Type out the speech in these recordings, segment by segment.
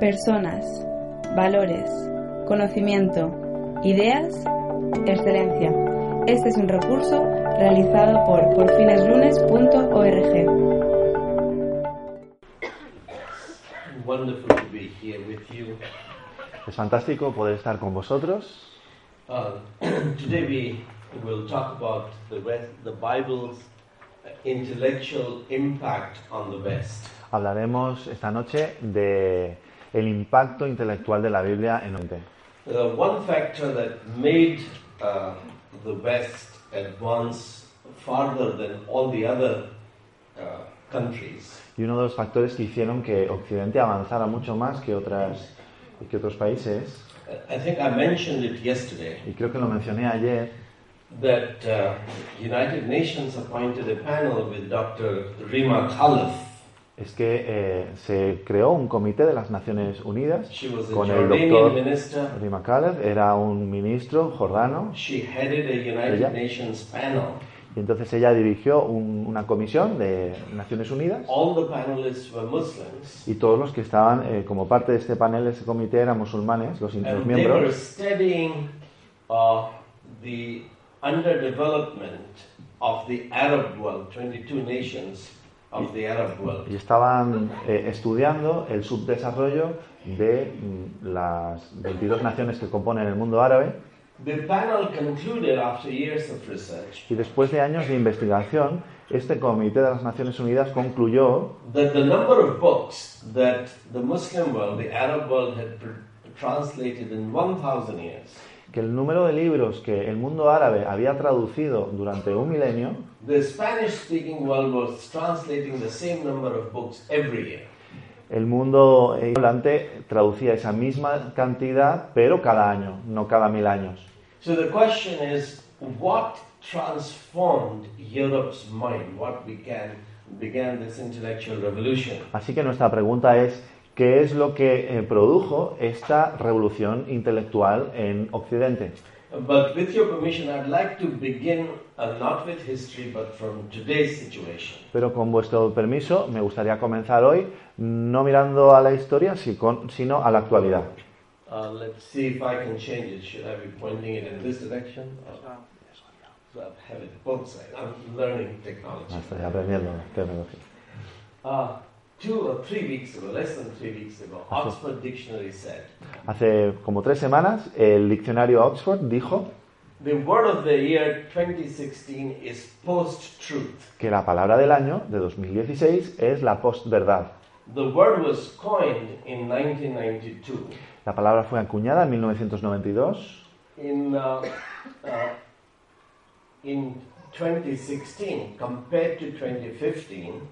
Personas, valores, conocimiento, ideas, excelencia. Este es un recurso realizado por porfineslunes.org. Es fantástico poder estar con vosotros. Uh, today we will talk about the, West, the Bible's intellectual impact on the West. Hablaremos esta noche de el impacto intelectual de la Biblia en Oriente. The one factor that made uh, the West advance farther than all the other uh, countries Y uno de los factores que hicieron que Occidente avanzara mucho más que, otras, que otros países, I think I mentioned it yesterday y creo que lo mencioné ayer, that uh, United Nations appointed a panel with Dr. Rima Khalaf. Es que eh, se creó un comité de las Naciones Unidas con el doctor. Rima Khaled, era un ministro jordano, She headed a United Ella. Nations panel. y entonces ella dirigió un- una comisión de Naciones Unidas All the panelists were Muslims. y todos los que estaban eh, como parte de este panel, de este comité, eran musulmanes, los, los And they were miembros, studying uh, the underdevelopment of the Arab world, 22 nations of the Arab world. y estaban eh, estudiando el subdesarrollo de mm, las 22 naciones que componen el mundo árabe The panel concluded after years of research y después de años de investigación, este comité de las Naciones Unidas concluyó that the number of books that the Muslim world, the Arab world, had translated in 1,000 years, que el número de libros que el mundo árabe había traducido durante un milenio, the Spanish speaking world was translating the same number of books every year. el mundo hablante traducía esa misma cantidad, pero cada año, no cada mil años. So the question is, what transformed Europe's mind? What began began this intellectual revolution? Así que nuestra pregunta es, ¿qué es lo que eh, produjo esta revolución intelectual en Occidente? But with your permission, I'd like to begin uh, not with history, but from today's situation. Pero con vuestro permiso, me gustaría comenzar hoy no mirando a la historia, sino a la actualidad. Uh, let's see if I can change it. Should I be pointing it in this direction? Or, so I have it both sides. I'm learning technology. Ah, Estoy aprendiendo tecnología. Uh, two or three weeks ago, less than three weeks ago, Oxford Dictionary said, Hace como tres semanas, el diccionario Oxford dijo The word of the year 2016 is post-truth. que la palabra del año de 2016 es la postverdad. The word was coined in 1992. La palabra fue acuñada en 1992 In, uh, uh, in 2016, compared to 2015,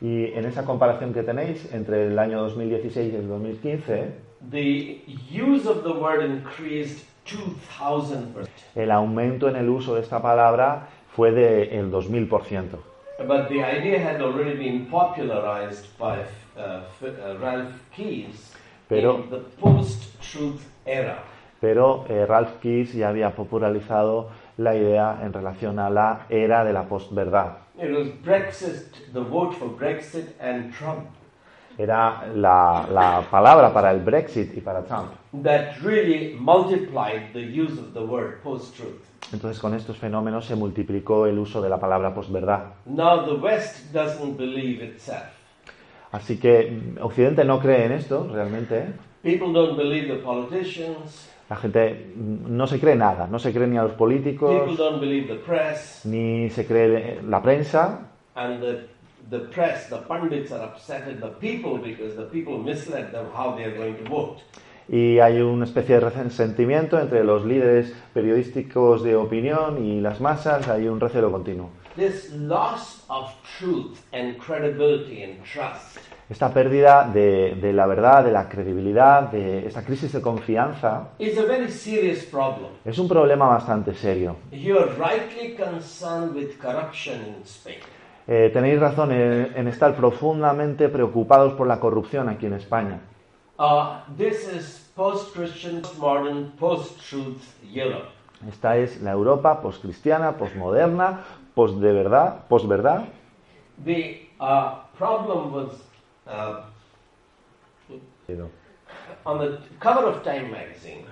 y en esa comparación que tenéis entre el año 2016 y el 2015, the use of the word increased 2,000%. el aumento en el uso de esta palabra fue del 2000%. But the idea had already been popularized by uh, uh, Ralph Keyes Pero- in the post-truth era. Pero eh, Ralph Keyes ya había popularizado la idea en relación a la era de la postverdad. It was Brexit, the vote for Brexit and Trump, Era la, la palabra para el Brexit y para Trump. that really multiplied the use of the word post-truth. Entonces con estos fenómenos se multiplicó el uso de la palabra posverdad. Now the West doesn't believe itself. Así que mm, Occidente no cree en esto realmente. People don't believe the politicians. La gente no se cree nada, no se cree ni a los políticos, don't believe the press. ni se cree la prensa, And the, the press, the pundits are upset at the people because the people misled them how they are going to vote. y hay una especie de resentimiento entre los líderes periodísticos de opinión y las masas, hay un recelo continuo. This loss of truth and credibility and trust Esta pérdida de, de la verdad, de la credibilidad, de esta crisis de confianza, is a very serious problem. es un problema bastante serio. You are rightly concerned with corruption in Spain. Eh, tenéis razón en, en estar profundamente preocupados por la corrupción aquí en España. Uh, this is post-Christian, post-modern, post-truth Europe. Esta es la Europa poscristiana, posmoderna, post de verdad, posverdad. The uh, problem was uh, On the cover of Time magazine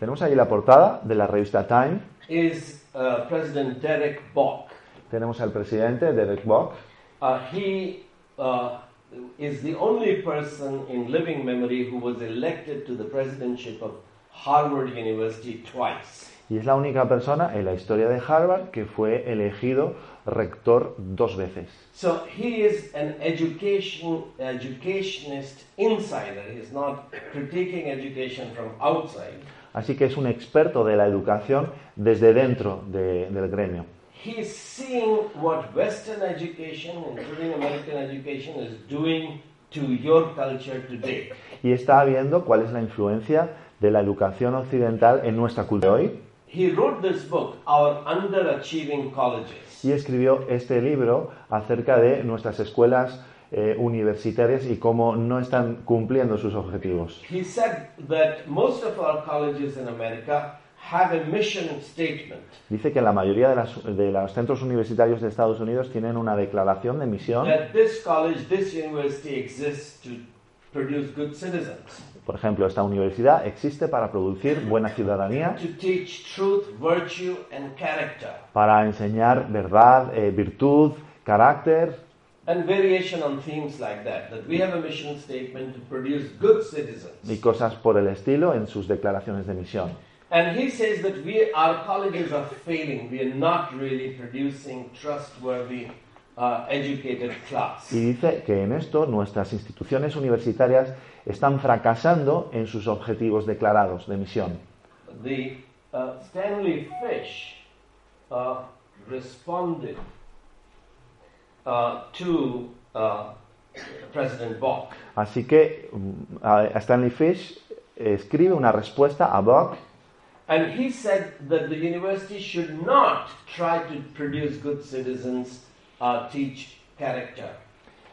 Tenemos ahí la portada de la revista Time. is uh, President Derek Bock. Tenemos al presidente Derek Bock. Uh, he uh, is the only person in living memory who was elected to the presidentship of Harvard University twice. Y es la única persona en la historia de Harvard que fue elegido rector dos veces. So he is an education educationist insider. He is not critiquing education from outside. Así que es un experto de la educación desde dentro de- del gremio. He's seeing what Western education, including American education, is doing to your culture today. Y está viendo cuál es la influencia de la educación occidental en nuestra cultura hoy. He wrote this book, Our Underachieving Colleges. Y escribió este libro acerca de nuestras escuelas eh, universitarias y cómo no están cumpliendo sus objetivos. He said that most of our colleges in America have a mission statement Dice que la mayoría de, las- de los centros universitarios de Estados Unidos tienen una declaración de misión. that this college, this university exists to produce good citizens, Por ejemplo, esta universidad existe para producir buena ciudadanía, to teach truth, virtue, and character, para enseñar verdad, eh, virtud, carácter and variation on themes like that. That we have a mission statement to produce good citizens. y cosas por el estilo en sus declaraciones de misión. And he says that we, our colleges are failing. We are not really producing trustworthy, uh, educated class. Y dice que en esto nuestras instituciones universitarias están fracasando en sus objetivos declarados de misión. The uh, Stanley Fish uh, responded uh, to uh, President Bock. Así que mm, Stanley Fish escribe una respuesta a Bock And he said that the university should not try to produce good citizens, uh, teach character.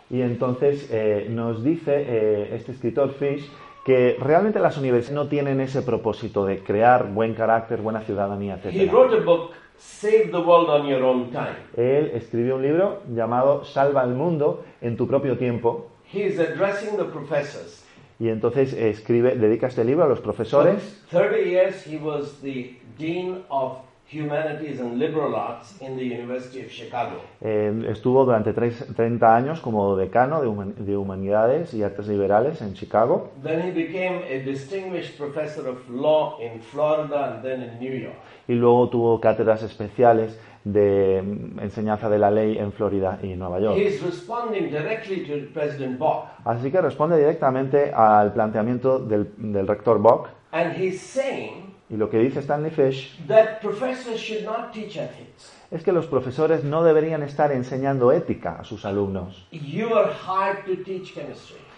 Y entonces eh, nos dice eh, este escritor Fish que realmente las universidades no tienen ese propósito de crear buen carácter, buena ciudadanía, He etc. wrote a book, Save the World on Your Own Time. Él escribió un libro llamado Salva al mundo en tu propio tiempo He is addressing the professors. y entonces escribe, dedica este libro a los For profesores 30 years, he was the Dean of Humanities and Liberal Arts in the University of Chicago. Eh, estuvo durante tres- 30 años como decano de, human- de Humanidades y Artes Liberales en Chicago Then he became a distinguished professor of law in Florida and then in New York. y luego tuvo cátedras especiales de mm, enseñanza de la ley en Florida y Nueva York. He's responding directly to President Bock. Así que responde directamente al planteamiento del, del rector Bock And he's saying y lo que dice Stanley Fish that professors should not teach ethics. es que los profesores no deberían estar enseñando ética a sus alumnos. You are hired to teach chemistry.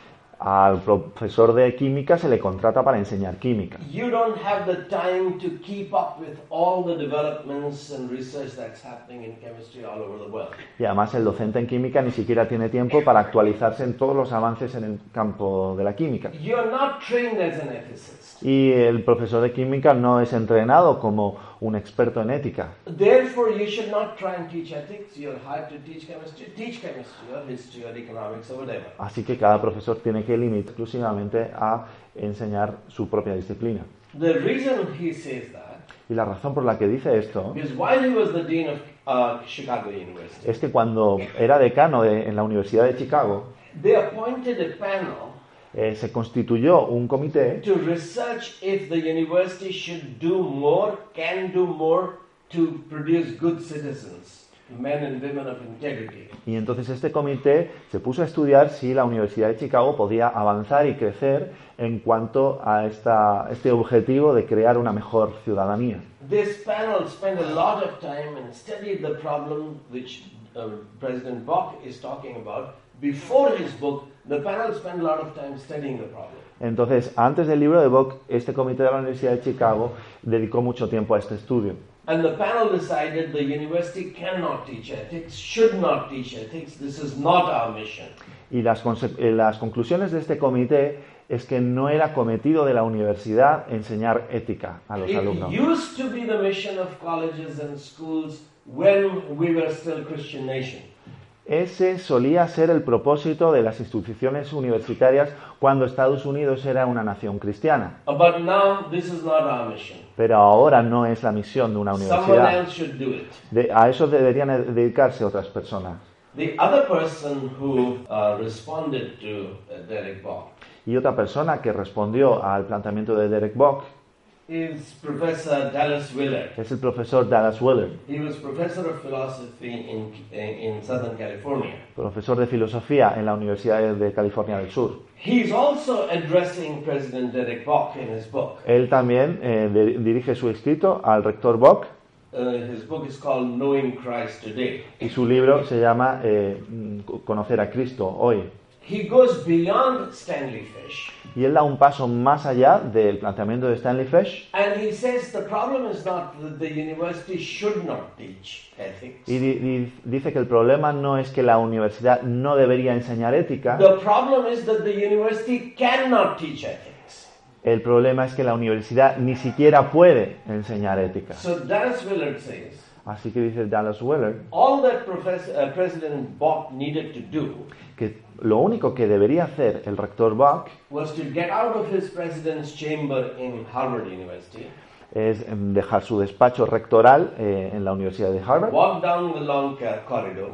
Al profesor de química se le contrata para enseñar química. You don't have the time to keep up with all the developments and research that's happening in chemistry all over the world. Y además el docente en química ni siquiera tiene tiempo para actualizarse en todos los avances en el campo de la química. You're not trained as an ethicist. Y el profesor de química no es entrenado como un experto en ética. Therefore, you should not try and teach ethics. You're hired to teach chemistry. Teach chemistry or history or economics or whatever. Así que cada profesor tiene que limitar exclusivamente a enseñar su propia disciplina. The reason he says that Y la razón por la que dice esto uh, es que cuando era decano de- en la Universidad de Chicago, eh, se constituyó un comité y entonces este comité se puso a estudiar si la Universidad de Chicago podía avanzar y crecer en cuanto a esta, este objetivo de crear una mejor ciudadanía. This panel spent a lot of time and studied the problem which President is talking about. Before his book, the panel spent a lot of time studying the problem. Entonces, antes del libro de Bock, este comité de la Universidad de Chicago dedicó mucho tiempo a este estudio. And the panel decided the university cannot teach ethics, should not teach ethics. This is not our mission. Y las, eh, las conclusiones de este comité es que no era cometido de la universidad enseñar ética a los It alumnos. used to be the mission of colleges and schools when we were still Christian nation. Ese solía ser el propósito de las instituciones universitarias cuando Estados Unidos era una nación cristiana. But now this is not our mission. Pero ahora no es la misión de una universidad. De- a eso deberían dedicarse otras personas. The other person who uh, responded to uh, Y otra persona que respondió al planteamiento de Derek Bock is Professor Dallas Willard. es el profesor Dallas Willard, He was professor of philosophy in, in Southern California. profesor de filosofía en la Universidad de California del Sur. He's also addressing President Derek Bock in his book. Él también eh, de- dirige su escrito al rector Bock Uh, his book is called Knowing Christ Today. y su libro se llama eh, Conocer a Cristo hoy. He goes beyond Stanley Fish Y él da un paso más allá del planteamiento de Stanley Fish and he says the problem is not that the university should not teach ethics. y di- dice que el problema no es que la universidad no debería enseñar ética, The problem is that the university cannot teach ethics. el problema es que la universidad ni siquiera puede enseñar ética. So Dallas Willard says Así que dice Dallas Willard all that uh, President Bock needed to do que lo único que debería hacer el rector Bock was to get out of his president's chamber in Harvard University, es em, dejar su despacho rectoral eh, en la Universidad de Harvard, walk down the long ca- corridor,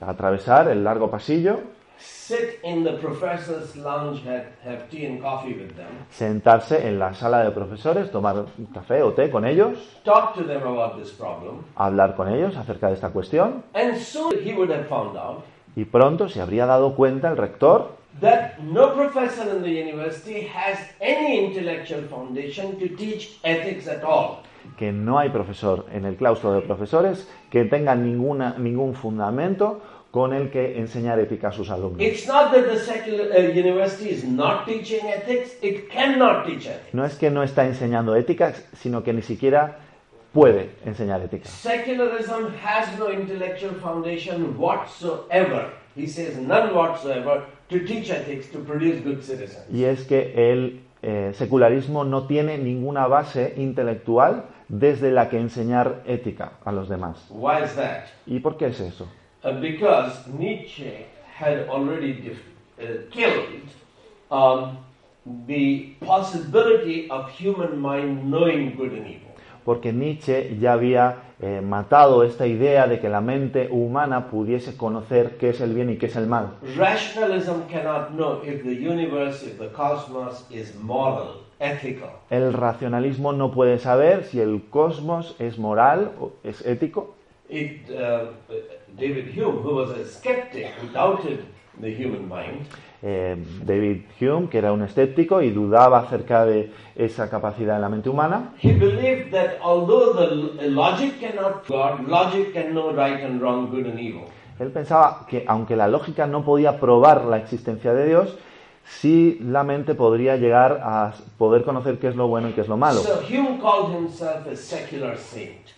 atravesar el largo pasillo, sit in the professor's lounge, have, have tea and coffee with them, sentarse en la sala de profesores, tomar café o té con ellos, talk to them about this problem, hablar con ellos acerca de esta cuestión. And soon he would have found out y pronto se habría dado cuenta el rector that no professor in the university has any intellectual foundation to teach ethics at all. que no hay profesor en el claustro de profesores que tenga ninguna, ningún fundamento con el que enseñar ética a sus alumnos. Uh. No es que no está enseñando ética, sino que ni siquiera puede enseñar ética. Secularism has no intellectual foundation whatsoever. He says none whatsoever to teach ethics to produce good citizens. Y es que el eh, secularismo no tiene ninguna base intelectual desde la que enseñar ética a los demás. Why is that? ¿Y por qué es eso? Uh, because Nietzsche had already def- uh, killed um, the possibility of human mind knowing good and evil. Porque Nietzsche ya había eh, matado esta idea de que la mente humana pudiese conocer qué es el bien y qué es el mal. Rationalism cannot know if the universe, if the cosmos is moral, ethical. El racionalismo no puede saber si el cosmos es moral o es ético. It, uh, David Hume, who was a skeptic, who doubted the human mind, Eh, David Hume, que era un escéptico y dudaba acerca de esa capacidad en la mente humana, he believed that although the l- logic cannot God, logic can know right and wrong, good and evil. él pensaba que aunque la lógica no podía probar la existencia de Dios, sí la mente podría llegar a poder conocer qué es lo bueno y qué es lo malo. So Hume called himself a secular saint.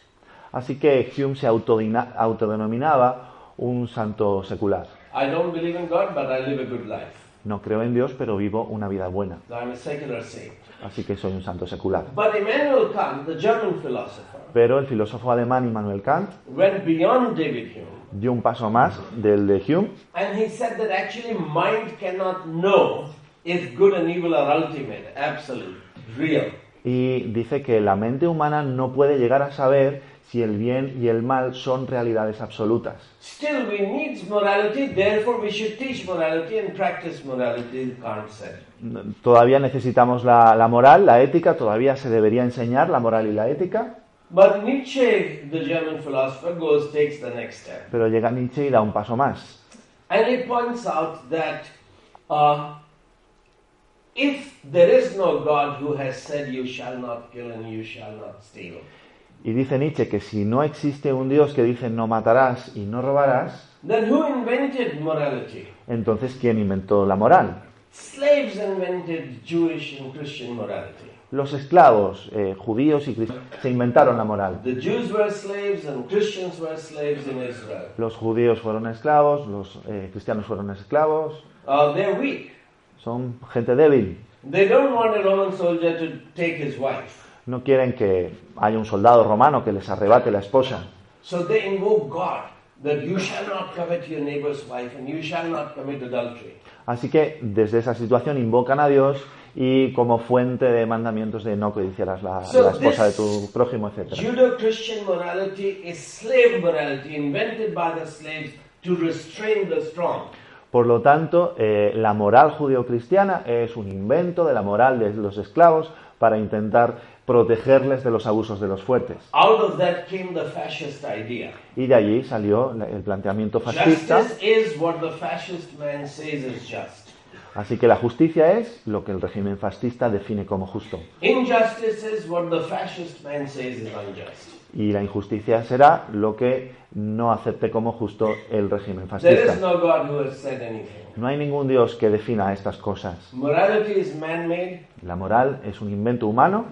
Así que Hume se autodenominaba un santo secular. I don't believe in God, but I live a good life. No creo en Dios, pero vivo una vida buena. So I'm a secular saint. Así que soy un santo secular. But Immanuel Kant, the German philosopher, Pero el filósofo alemán Immanuel Kant went beyond David Hume dio un paso más del de Hume and he said that actually mind cannot know if good and evil are ultimate, absolute, real. y dice que la mente humana no puede llegar a saber si el bien y el mal son realidades absolutas. Still, we need morality, therefore we should teach morality and practice morality, said. Todavía necesitamos la, la moral, la ética, todavía se debería enseñar la moral y la ética, But Nietzsche, the German philosopher, goes, takes the next step. pero llega Nietzsche y da un paso más. And he points out that uh, if there is no God who has said, You shall not kill and you shall not steal, Y dice Nietzsche que si no existe un Dios que dice no matarás y no robarás, then who invented morality? entonces ¿quién inventó la moral? Slaves invented Jewish and Christian morality. Los esclavos, eh, judíos y cristianos, se inventaron la moral. The Jews were slaves and Christians were slaves in Israel. Los judíos fueron esclavos, los eh, cristianos fueron esclavos, Uh, they're weak. son gente débil. They don't want a Roman soldier to take his wife. No quieren que haya un soldado romano que les arrebate la esposa. So they invoke God. that you shall not covet your neighbor's wife and you shall not commit adultery. Así que desde esa situación invocan a Dios y como fuente de mandamientos de no codiciarás la, So la esposa de tu prójimo, etc. Judeo-Christian morality is slave morality invented by the slaves to restrain the strong. Por lo tanto, eh, la moral judeocristiana es un invento de la moral de los esclavos para intentar protegerles de los abusos de los fuertes. Out of that came the fascist idea. Y de allí salió el planteamiento fascista. Is what the fascist man says is just. Así que la justicia es lo que el régimen fascista define como justo. Injustice is what the fascist man says is unjust. Y la injusticia será lo que no acepte como justo el régimen There is fascista. no God who has said anything. No hay ningún Dios que defina estas cosas. La moral es un invento humano.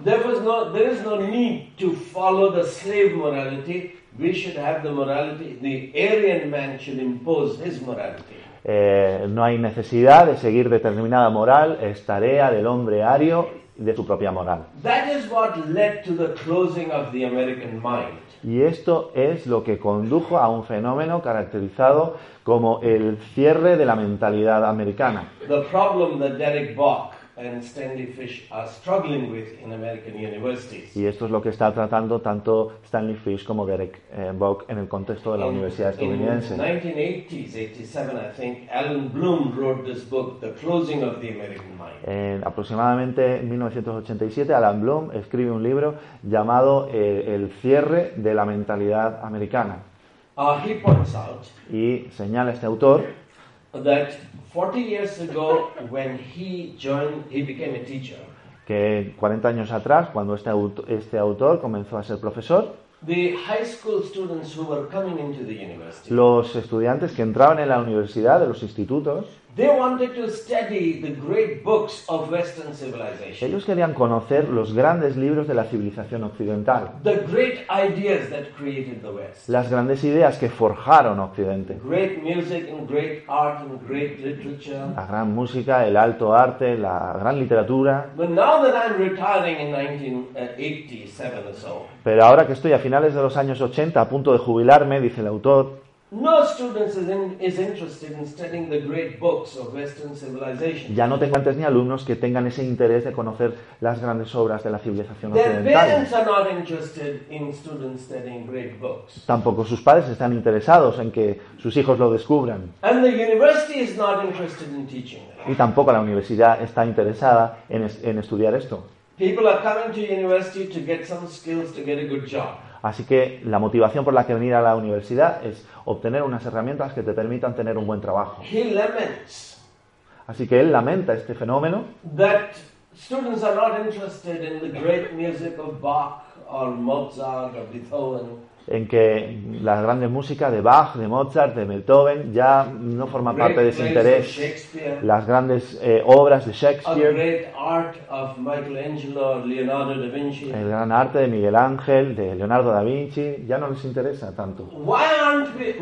Eh, no hay necesidad de seguir determinada moral, es tarea del hombre ario de su propia moral. That is what led to the closing of the American mind. Y esto es lo que condujo a un fenómeno caracterizado como el cierre de la mentalidad americana. The problem that Derek Bach and Stanley Fish are struggling with in American universities. Y esto es lo que está tratando tanto Stanley Fish como Derek eh, Bock en el contexto de la In, Universidad estadounidense. 1980s, 87, I think, Alan Bloom wrote this book, The Closing of the American Mind. En aproximadamente 1987, Alan Bloom escribe un libro llamado eh, El cierre de la mentalidad americana. Uh, he points out Y señala este autor that 40 years ago, when he joined, he became a teacher. que 40 años atrás, cuando este, aut- este autor comenzó a ser profesor, The high school students who were coming into the university, los estudiantes que entraban en la universidad, de los institutos, they wanted to study the great books of Western civilization, ellos querían conocer los grandes libros de la civilización occidental, the great ideas that created the West. las grandes ideas que forjaron Occidente. Great music and great art and great literature. La gran música, el alto arte, la gran literatura. But now that I'm retiring in 1987 or so, Pero ahora que estoy a finales de los años 80 a punto de jubilarme, dice el autor, no student is, in, is interested in studying the great books of Western civilization. ya no tengo antes ni alumnos que tengan ese interés de conocer las grandes obras de la civilización Their occidental. parents are not interested in students studying great books. Tampoco sus padres están interesados en que sus hijos lo descubran. And the university is not interested in teaching them. Y tampoco la universidad está interesada en, es- en estudiar esto. People are coming to university to get some skills to get a good job. Así que la motivación por la que venir a la universidad es obtener unas herramientas que te permitan tener un buen trabajo. He laments Así que él lamenta este fenómeno that students are not interested in the great music of Bach or Mozart or Beethoven. En que la grande música de Bach, de Mozart, de Beethoven ya no forma parte de ese interés. Las grandes eh, obras de Shakespeare, el gran arte de Miguel Ángel, de Leonardo da Vinci, ya no les interesa tanto. Why aren't we,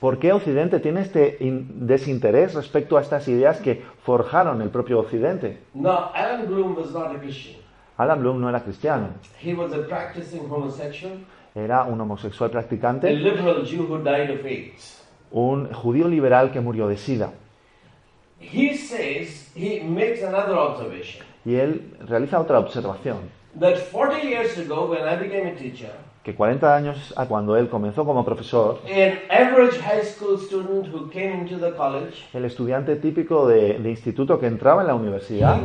¿Por qué Occidente tiene este in- desinterés respecto a estas ideas que forjaron el propio Occidente? Now, Alan Bloom was not a Christian. Alan Bloom no era cristiano, He was a practicing homosexual, era un homosexual a practicante, liberal Jew who died of AIDS. un judío liberal que murió de sida. He says, he makes another observation, Y él realiza otra observación, that 40 years ago, when I became a teacher, que 40 años a cuando él comenzó como profesor, el estudiante típico de, de instituto que entraba en la universidad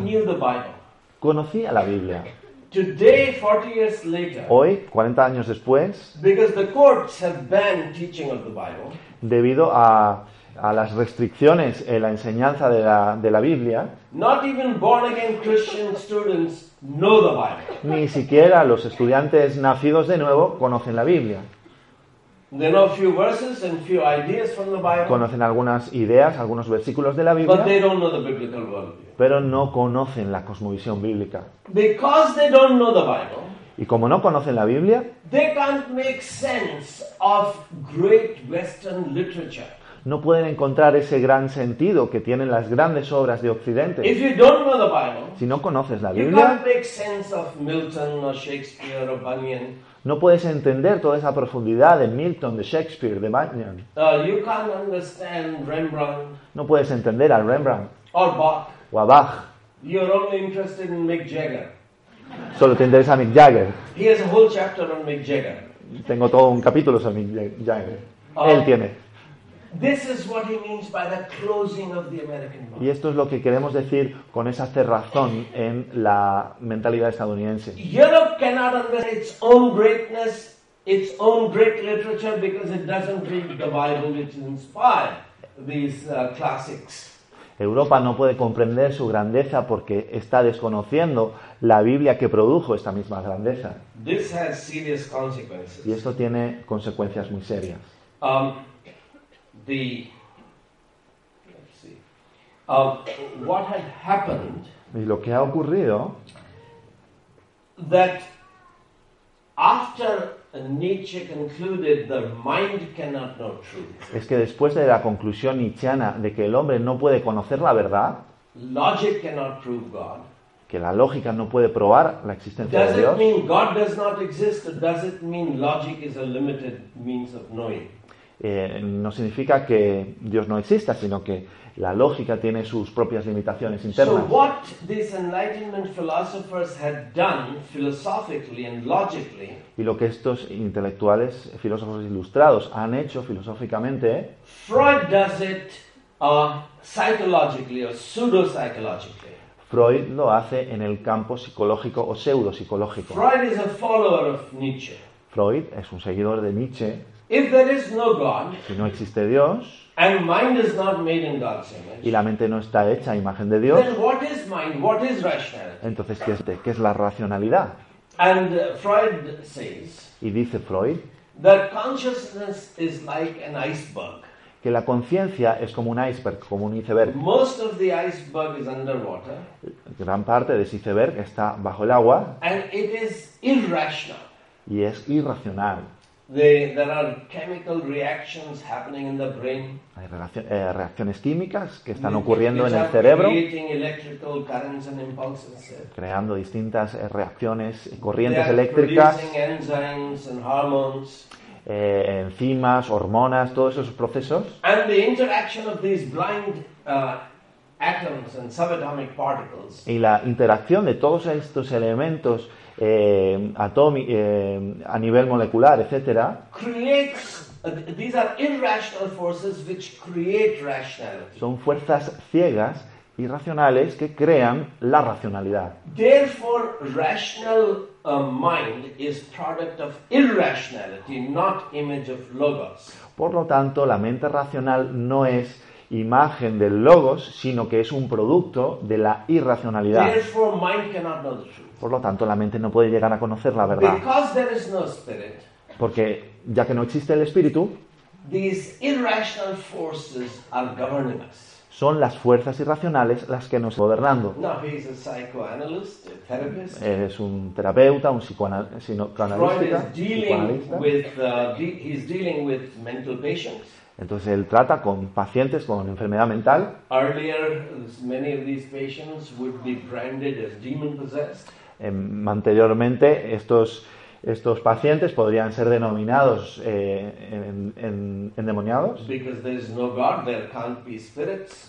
conocía la Biblia. Today, 40 years later, Hoy, 40 años después, because the courts have banned teaching of the Bible, debido a, a las restricciones en la enseñanza de la, de la Biblia, not even born again Christian students. Ni siquiera los estudiantes nacidos de nuevo conocen la Biblia. They know a few verses and few ideas from the Bible, Conocen algunas ideas, algunos versículos de la but Biblia, they don't know the biblical worldview. pero no conocen la cosmovisión bíblica. Because they don't know the Bible, Y como no conocen la Biblia, no pueden encontrar ese gran sentido que tienen las grandes obras de Occidente. If you don't know the Bible, Si no conoces la you Biblia, no puedes entender toda esa profundidad de Milton, de Shakespeare, de Bunyan. Uh, you can't understand Rembrandt No puedes entender a Rembrandt or Bach. o a Bach. You're only interested in Mick Jagger. Solo te interesa Mick Jagger. He has a whole chapter on Mick Jagger. Tengo todo un capítulo sobre Mick Jagger. Oh. Él tiene. Y esto es lo que queremos decir con esa cerrazón en la mentalidad estadounidense. Europe cannot understand its own greatness, its own great literature, because it doesn't read the Bible, which inspired these uh, classics. Europa no puede comprender su grandeza porque está desconociendo la Biblia que produjo esta misma grandeza. This has serious consequences. Y esto tiene consecuencias muy serias. Um, the let's see, um, what had happened Y lo que ha ocurrido that after Nietzsche concluded the mind cannot know truth, es que después de la conclusión nietzscheana de que el hombre no puede conocer la verdad, logic cannot prove God. que la lógica no puede probar la existencia de Dios, eh, no significa que Dios no exista, sino que la lógica tiene sus propias limitaciones So, internas. what these Enlightenment philosophers had done philosophically and logically Y lo que estos intelectuales, filósofos ilustrados han hecho filosóficamente, Freud does it uh, psychologically or pseudo psychologically. Freud lo hace en el campo psicológico o pseudopsicológico. Freud is a follower of Nietzsche. Freud es un seguidor de Nietzsche. If there is no God Si no existe Dios and mind is not made in God's image, y la mente no está hecha a imagen de Dios, then what is mind? What is entonces ¿qué es, qué es la racionalidad? And uh, Freud says Y dice Freud that consciousness is like an iceberg. que la conciencia es como un iceberg, como un iceberg. Most of the iceberg is underwater Gran parte de ese iceberg está bajo el agua and it is irrational. y es irracional. They, there are chemical reactions happening in the brain. Hay eh, reacciones químicas que están ocurriendo en el cerebro, Creating electrical currents and impulses. creando distintas eh, reacciones, They corrientes eléctricas, eh, enzimas, hormonas, todos esos procesos. And the interaction of these blind uh, atoms and subatomic particles Y la interacción de todos estos elementos eh, atómi- eh, a nivel molecular, etcétera, uh, these are irrational forces which create rationality. son fuerzas ciegas, irracionales, que crean la racionalidad. Therefore, rational uh, mind is product of irrationality, not image of logos. Por lo tanto, la mente racional no es imagen del logos, sino que es un producto de la irracionalidad. Therefore, mind cannot know the truth. Por lo tanto, la mente no puede llegar a conocer la verdad, Because there is no spirit, porque ya que no existe el espíritu, these irrational forces are governing us. son las fuerzas irracionales las que nos están gobernando. A psychoanalyst, a therapist. Es un terapeuta, un psicoanalista, is dealing psicoanalista. with, uh. Entonces él trata con pacientes con enfermedad mental. Earlier, many of these patients would be branded as demon possessed. Em, anteriormente estos, estos pacientes podrían ser denominados eh, en- en- endemoniados, no God,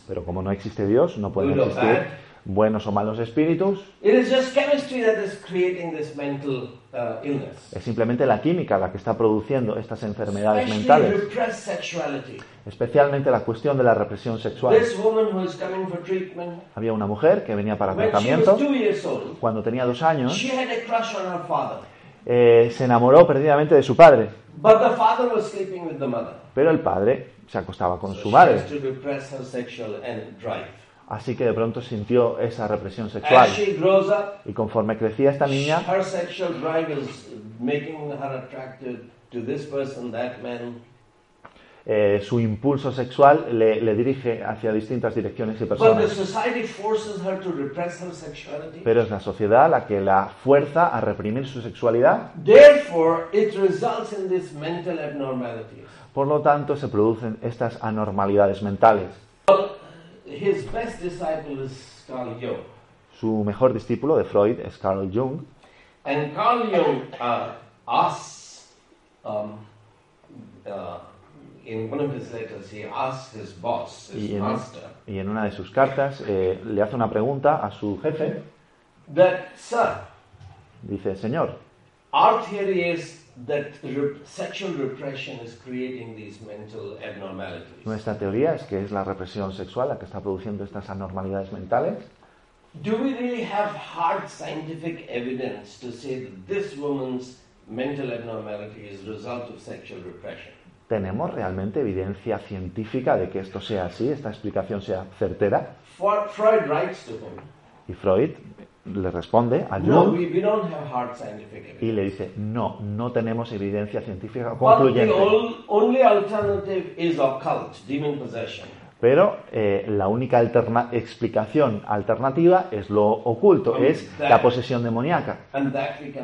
pero como no existe Dios, no pueden existir. Buenos o malos espíritus. It is just chemistry that is creating this mental uh, illness. Es simplemente la química la que está produciendo estas enfermedades Especially mentales, sexuality. especialmente la cuestión de la represión sexual. This woman who is coming for treatment, Había una mujer que venía para tratamiento was two years old, cuando tenía dos años, she had a crush on her father. eh, se enamoró perdidamente de su padre, But the father was sleeping with the mother. pero el padre se acostaba con So su she madre. has to repress her sexual and drive. Así que de pronto sintió esa represión sexual. Up, Y conforme crecía esta niña, person, eh, su impulso sexual le, le dirige hacia distintas direcciones y personas. Pero es la sociedad la que la fuerza a reprimir su sexualidad. Therefore, it results in these mental abnormalities. Por lo tanto, se producen estas anormalidades mentales. Well, his best disciple is Carl Jung. Su mejor discípulo de Freud es Carl Jung. And Carl Jung uh, asks, um, uh, in one of his letters, he asks his boss, his Y en, master, y en una de sus cartas eh, le hace una pregunta a su jefe. that, sir, Dice, Señor, our theory is that sexual repression is creating these mental abnormalities. nuestra teoría es que es la represión sexual la que está produciendo estas anormalidades mentales. Do we really have hard scientific evidence to say that this woman's mental abnormality is a result of sexual repression? ¿Tenemos realmente evidencia científica de que esto sea así, esta explicación sea certera? For, Freud writes to him, Y Freud le responde a no, Jung evidence. y le dice, no, no tenemos evidencia científica But the concluyente. only alternative is occult, demon possession. Pero eh, la única alterna- explicación alternativa es lo oculto, es la posesión demoníaca. And that we.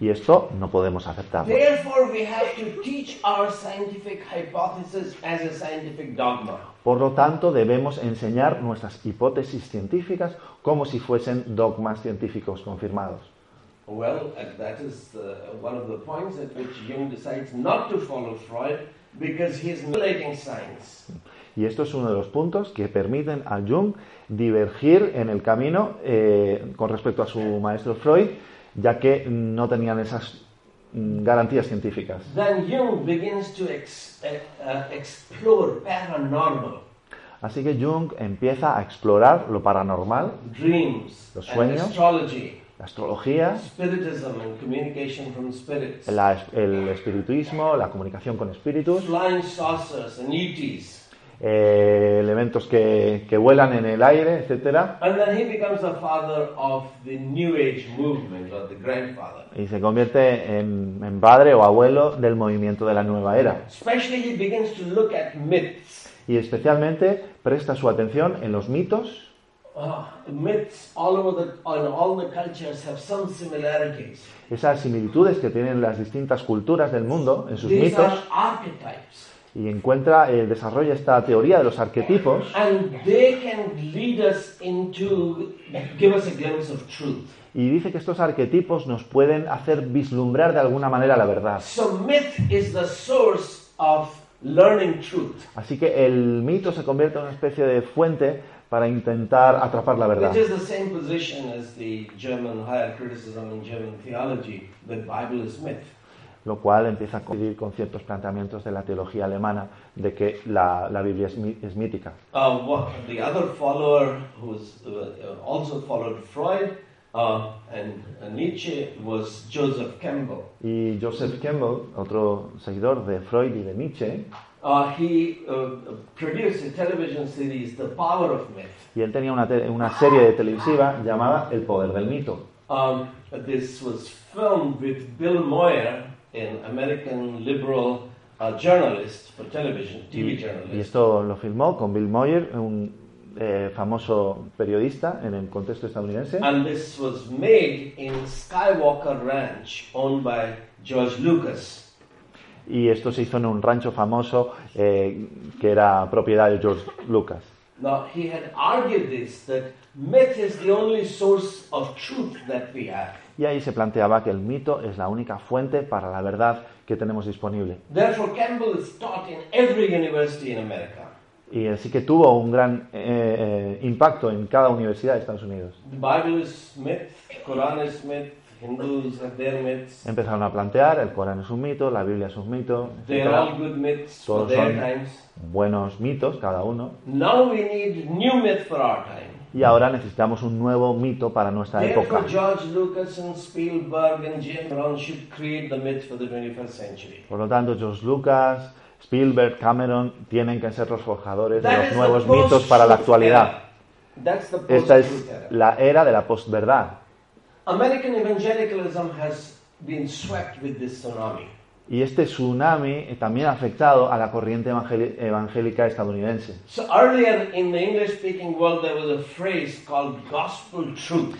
Y esto no podemos aceptarlo. Therefore, we have to teach our scientific hypothesis as a scientific dogma. Por lo tanto, debemos enseñar nuestras hipótesis científicas como si fuesen dogmas científicos confirmados. Well, and that is uh, one of the points at which Jung decides not to follow Freud because he's manipulating science. Y esto es uno de los puntos que permiten a Jung divergir en el camino eh, con respecto a su maestro Freud, ya que no tenían esas mm, garantías científicas. Then Jung begins to ex- uh, uh, explore paranormal Así que Jung empieza a explorar lo paranormal, dreams Los sueños. astrology, la astrología, spiritism and communication from spirits, la- el espiritismo, la comunicación con espíritus, flying saucers and ETs. Eh, elementos que, que vuelan en el aire, etc. And then he becomes the father of the New Age movement, or the grandfather. Y se convierte en, en padre o abuelo del movimiento de la nueva era. Especially, he begins to look at myths. Y especialmente presta su atención en los mitos. Similarities. esas similitudes que tienen las distintas culturas del mundo en sus mitos y encuentra, eh, desarrolla esta teoría de los arquetipos and they can lead us into, give us a glimpse of truth. y dice que estos arquetipos nos pueden hacer vislumbrar de alguna manera la verdad. So, myth is the source of learning truth, Así que el mito se convierte en una especie de fuente para intentar atrapar la verdad, which is the same position as the German higher criticism in German theology that Bible is myth. Lo cual empieza a coincidir con ciertos planteamientos de la teología alemana de que la, la Biblia es, es mítica. Uh, what, the other follower who was, uh, also followed Freud uh, and Nietzsche was Joseph Campbell. Y Joseph Campbell, otro seguidor de Freud y de Nietzsche, Uh, he uh, produced a television series, The Power of Myth. y él tenía una, una serie de televisiva llamada El poder del mito. Um, this was filmed with Bill Moyer, an American liberal uh, journalist for television, TV Y journalist. esto lo filmó con Bill Moyer, un eh, famoso periodista en el contexto estadounidense. And this was made in Skywalker Ranch, owned by George Lucas. Y esto se hizo en un rancho famoso eh, que era propiedad de George Lucas. Now, he had argued this that myth is the only source of truth that we have. Y ahí se planteaba que el mito es la única fuente para la verdad que tenemos disponible. Therefore, Campbell is taught in every university in America. Y así que tuvo un gran eh, eh, impacto en cada universidad de Estados Unidos. The Bible is myth, Quran is myth, Hindus have their myths. Empezaron a plantear, el Corán es un mito, la Biblia es un mito, Todos son times. buenos mitos cada uno. Now we need new myth for our time. Y ahora necesitamos un nuevo mito para nuestra época. Therefore, George Lucas and Spielberg and Jim Brown should create the myth for the 21st century. Por lo tanto, George Lucas, Spielberg, Cameron tienen que ser los forjadores de los nuevos mitos para la actualidad. Esta es la era de la postverdad. American evangelicalism has been swept with this tsunami. Y este tsunami también ha afectado a la corriente evangélica estadounidense. So earlier in the English speaking world, there was a phrase called gospel truth.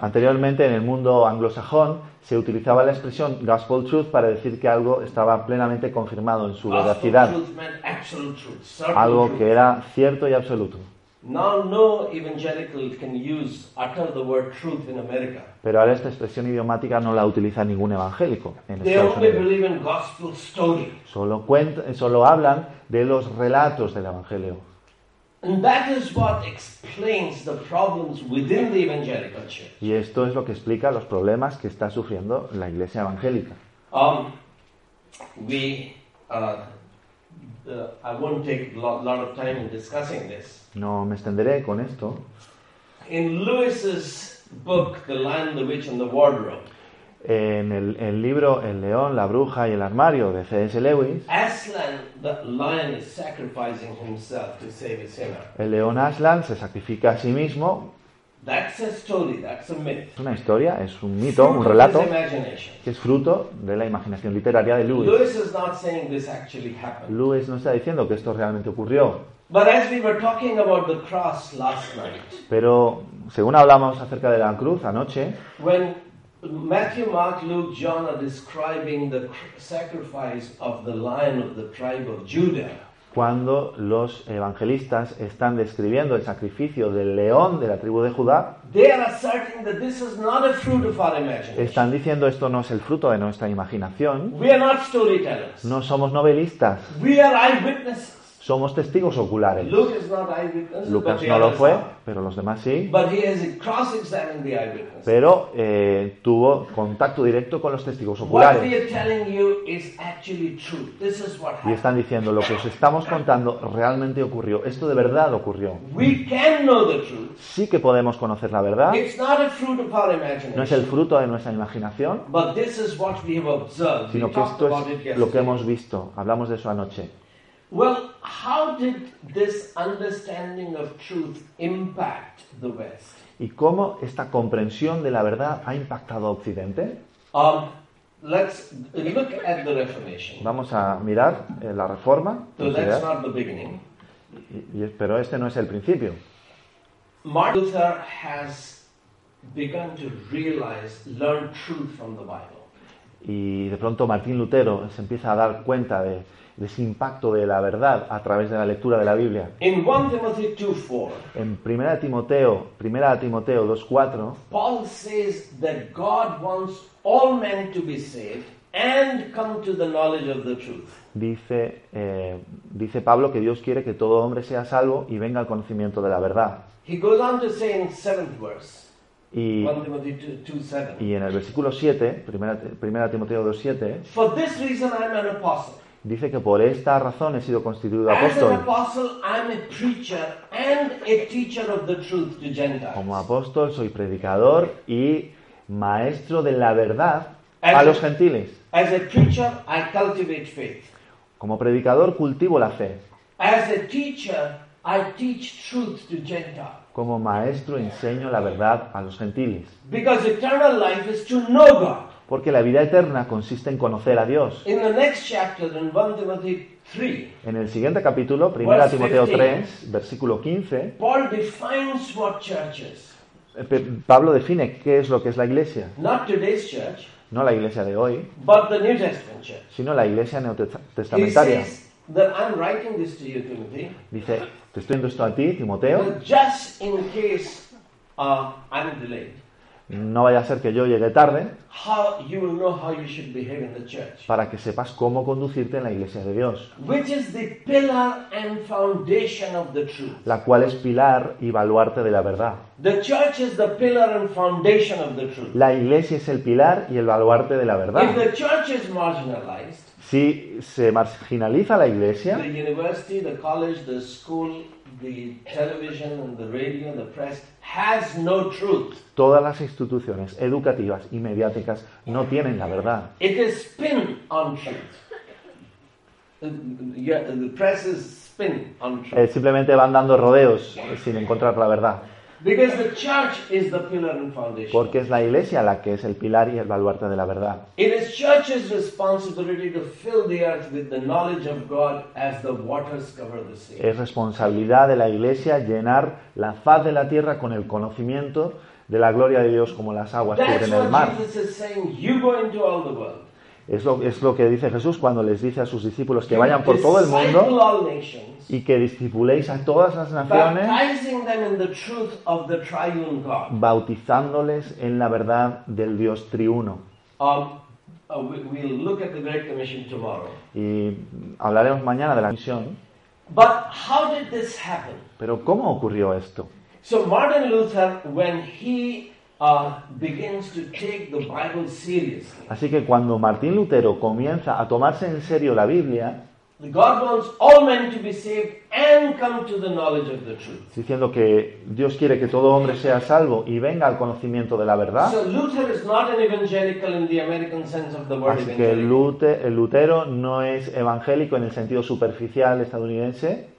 Anteriormente, en el mundo anglosajón, se utilizaba la expresión gospel truth para decir que algo estaba plenamente confirmado en su Gospel veracidad, algo que era cierto y absoluto. Now, no evangelical can use, utter the word truth in America. Pero ahora esta expresión idiomática no la utiliza ningún evangélico en They Estados only Unidos. believe in gospel story. Solo, cuent- solo hablan de los relatos del Evangelio. And that is what explains the problems within the evangelical church. Y esto es lo que explica los problemas que está sufriendo la iglesia evangélica. Um, we, uh, No me extenderé con esto. In Lewis's book, The Lion, the Witch, and the Wardrobe, En el, el libro El león, la bruja y el armario de C.S. Lewis, Aslan, the lion, is sacrificing himself to save his el león Aslan se sacrifica a sí mismo. That's a story, that's a myth. Es una historia, es un mito, Fruit un relato que es fruto de la imaginación literaria de Lewis. Lewis is not saying this actually happened. Lewis no está diciendo que esto realmente ocurrió, But as we were talking about the cross last night, pero según hablamos acerca de la cruz anoche, when Matthew, Mark, Luke, John are describing the cr- sacrifice of the lion of the tribe of Judah, cuando los evangelistas están describiendo el sacrificio del león de la tribu de Judá, están diciendo esto no es el fruto de nuestra imaginación, We are not storytellers. no somos novelistas, We are eyewitnesses. Somos testigos oculares. Lucas no lo fue, pero los demás sí. Pero eh, tuvo contacto directo con los testigos oculares. Y están diciendo, lo que os estamos contando realmente ocurrió. Esto de verdad ocurrió. We can know the truth. Sí que podemos conocer la verdad. It's not a fruit of our No es el fruto de nuestra imaginación, But this is what we have observed. We sino que esto es lo que hemos visto. Hablamos de eso anoche. Well, how did this understanding of truth impact the West? ¿Y cómo esta comprensión de la verdad ha impactado a Occidente? Um, let's look at the Reformation. Vamos a mirar eh, la reforma, So that's not the beginning. y- y- pero este no es el principio. Martin Luther has begun to realize, learn truth from the Bible. Y de pronto Martín Lutero se empieza a dar cuenta de, de ese impacto de la verdad a través de la lectura de la Biblia. In 1 Timothy 2:4, En 1 Timoteo, 1 Timoteo 2.4 Paul says that God wants all men to be saved and come to the knowledge of the truth. dice, eh, dice Pablo que Dios quiere que todo hombre sea salvo y venga al conocimiento de la verdad. He goes on to say in 7th verse, Y, 1 Timothy 2:7, y en el versículo 7, 1 Timoteo 2.7, For this reason I am an apostle. Dice que por esta razón he sido constituido apóstol. Como apóstol soy predicador y maestro de la verdad a los gentiles. Como predicador cultivo la fe. Como maestro enseño la verdad a los gentiles. Because eternal life is to know God. Porque la vida eterna consiste en conocer a Dios. In the next chapter, in 1 Timothy 3, En el siguiente capítulo, 1 Verse Timoteo 15. 3, versículo 15, Paul defines what church is. eh, Pablo define qué es lo que es la iglesia. Not today's church, No la iglesia de hoy, but the New Testament church. sino la iglesia neotestamentaria. says that I'm writing this to you, Timothy, Dice, te estoy dando esto a ti, Timoteo, just in case uh, I'm delayed, no vaya a ser que yo llegue tarde how you will know how you should behave in the church, para que sepas cómo conducirte en la iglesia de Dios, which is the pillar and foundation of the truth. la cual es pilar y baluarte de la verdad. The church is the pillar and foundation of the truth. La iglesia es el pilar y el baluarte de la If verdad. the church is marginalized, Si se marginaliza la iglesia, the university, the college, the school, the television, and the radio, the press has no truth. todas las instituciones educativas y mediáticas no tienen la verdad. It is spin on truth. Yeah, the press is spin on truth. Eh, simplemente van dando rodeos sin encontrar la verdad. Because the church is the pillar and foundation. porque es la iglesia la que es el pilar y el baluarte de la verdad. It is church's responsibility to fill the earth with the knowledge of God as the waters cover the sea. Es responsabilidad de la iglesia llenar la faz de la tierra con el conocimiento de la gloria de Dios como las aguas cubren el mar. what Jesus is saying. You go into all the world. Es lo, es lo que dice Jesús cuando les dice a sus discípulos que vayan por todo el mundo y que discipuléis a todas las naciones, bautizándoles en la verdad del Dios triuno. Um, uh, we, we'll look at the Great Commission tomorrow. Y hablaremos mañana de la misión. But how did this happen? Pero ¿cómo ocurrió esto? So Martin Luther, when he uh, begins to take the Bible seriously, Así que cuando Martín Lutero comienza a tomarse en serio la Biblia, God wants all men to be saved and come to the knowledge of the truth. diciendo que Dios quiere que todo hombre sea salvo y venga al conocimiento de la verdad, So Luther is not an evangelical in the American sense of the word así que Lutero no es evangélico en el sentido superficial estadounidense.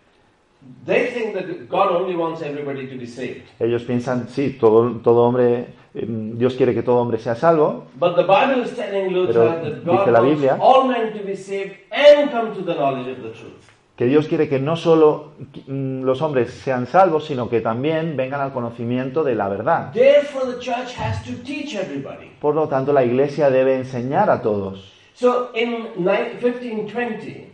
Ellos piensan, sí, todo, todo hombre, eh, Dios quiere que todo hombre sea salvo, But the Bible is telling Luther Pero that dice God la wants Biblia- all men to be saved and come to the knowledge of the truth. que Dios quiere que no solo mm, los hombres sean salvos, sino que también vengan al conocimiento de la verdad. Therefore, the church has to teach everybody. Por lo tanto, la iglesia debe enseñar a todos. So in ni- 1520,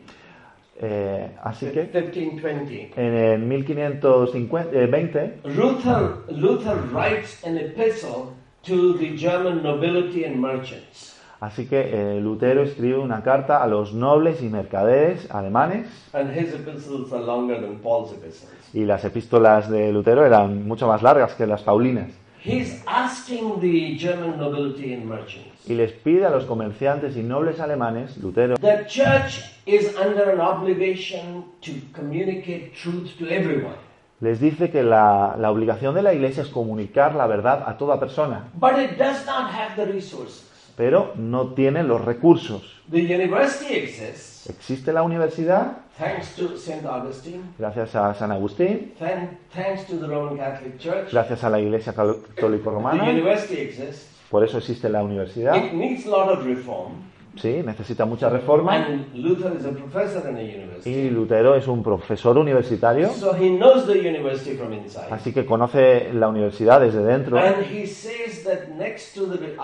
Eh, así que 1520, en el 1520, Luther, Luther writes an epistle to the German nobility and merchants. así que eh, Lutero escribe una carta a los nobles y mercaderes alemanes And his epistles are longer than Paul's epistles. y las epístolas de Lutero eran mucho más largas que las paulinas. He's asking the German nobility and merchants. Y les pide a los comerciantes y nobles alemanes, Lutero, The church is under an obligation to communicate truth to everyone. les dice que la, la obligación de la iglesia es comunicar la verdad a toda persona, But it does not have the resources. pero no tiene los recursos. The university exists Existe la universidad, thanks to St. Augustine, gracias a San Agustín, thank, thanks to the Roman Catholic Church. gracias a la iglesia católico The romana, university exists. por eso existe la universidad. It needs a lot of reform. Sí, necesita mucha reforma. And Luther is a professor in a university. Y Lutero es un profesor universitario, So he knows the university from inside. así que conoce la universidad desde dentro. The, the the the.